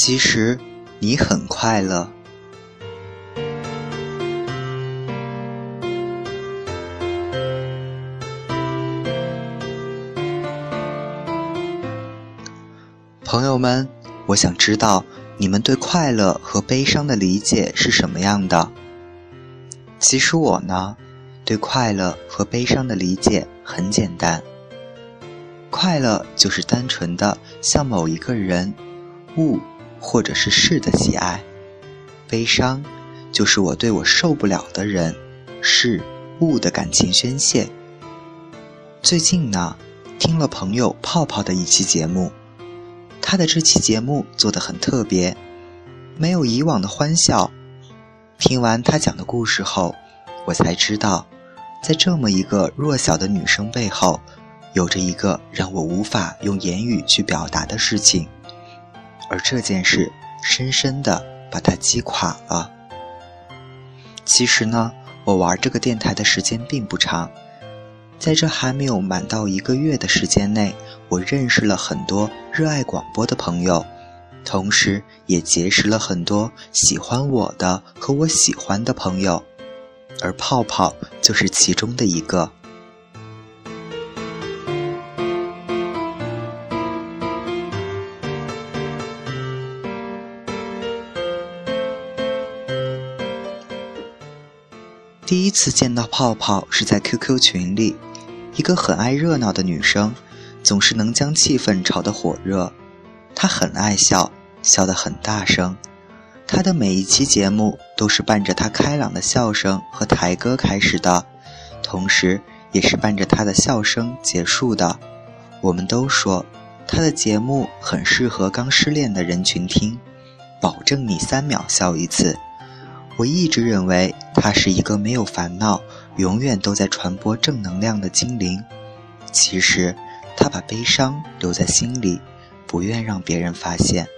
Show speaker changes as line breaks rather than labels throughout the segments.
其实你很快乐。朋友们，我想知道你们对快乐和悲伤的理解是什么样的。其实我呢，对快乐和悲伤的理解很简单。快乐就是单纯的向某一个人、物或者是事的喜爱；悲伤就是我对我受不了的人、事物的感情宣泄。最近呢，听了朋友泡泡的一期节目。他的这期节目做得很特别，没有以往的欢笑。听完他讲的故事后，我才知道，在这么一个弱小的女生背后，有着一个让我无法用言语去表达的事情，而这件事深深的把他击垮了。其实呢，我玩这个电台的时间并不长。在这还没有满到一个月的时间内，我认识了很多热爱广播的朋友，同时也结识了很多喜欢我的和我喜欢的朋友，而泡泡就是其中的一个。第一次见到泡泡是在 QQ 群里。一个很爱热闹的女生，总是能将气氛炒得火热。她很爱笑，笑得很大声。她的每一期节目都是伴着她开朗的笑声和台歌开始的，同时也是伴着她的笑声结束的。我们都说，她的节目很适合刚失恋的人群听，保证你三秒笑一次。我一直认为他是一个没有烦恼。永远都在传播正能量的精灵，其实他把悲伤留在心里，不愿让别人发现。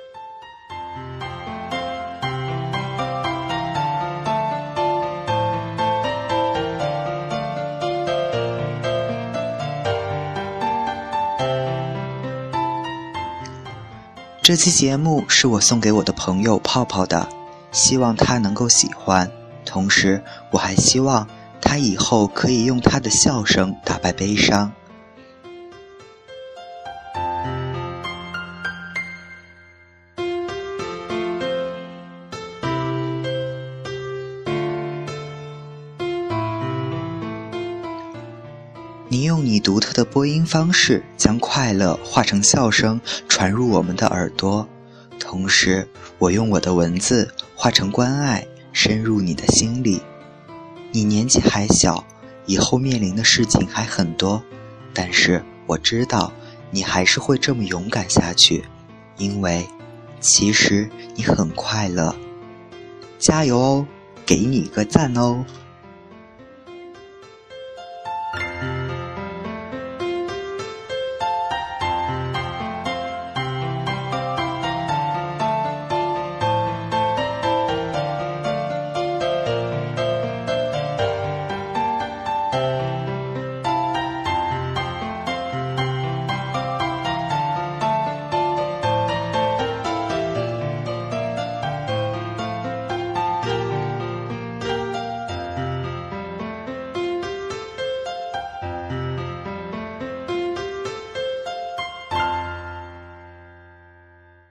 这期节目是我送给我的朋友泡泡的，希望他能够喜欢。同时，我还希望。他以后可以用他的笑声打败悲伤。你用你独特的播音方式，将快乐化成笑声传入我们的耳朵；同时，我用我的文字化成关爱，深入你的心里。你年纪还小，以后面临的事情还很多，但是我知道你还是会这么勇敢下去，因为其实你很快乐。加油哦，给你个赞哦！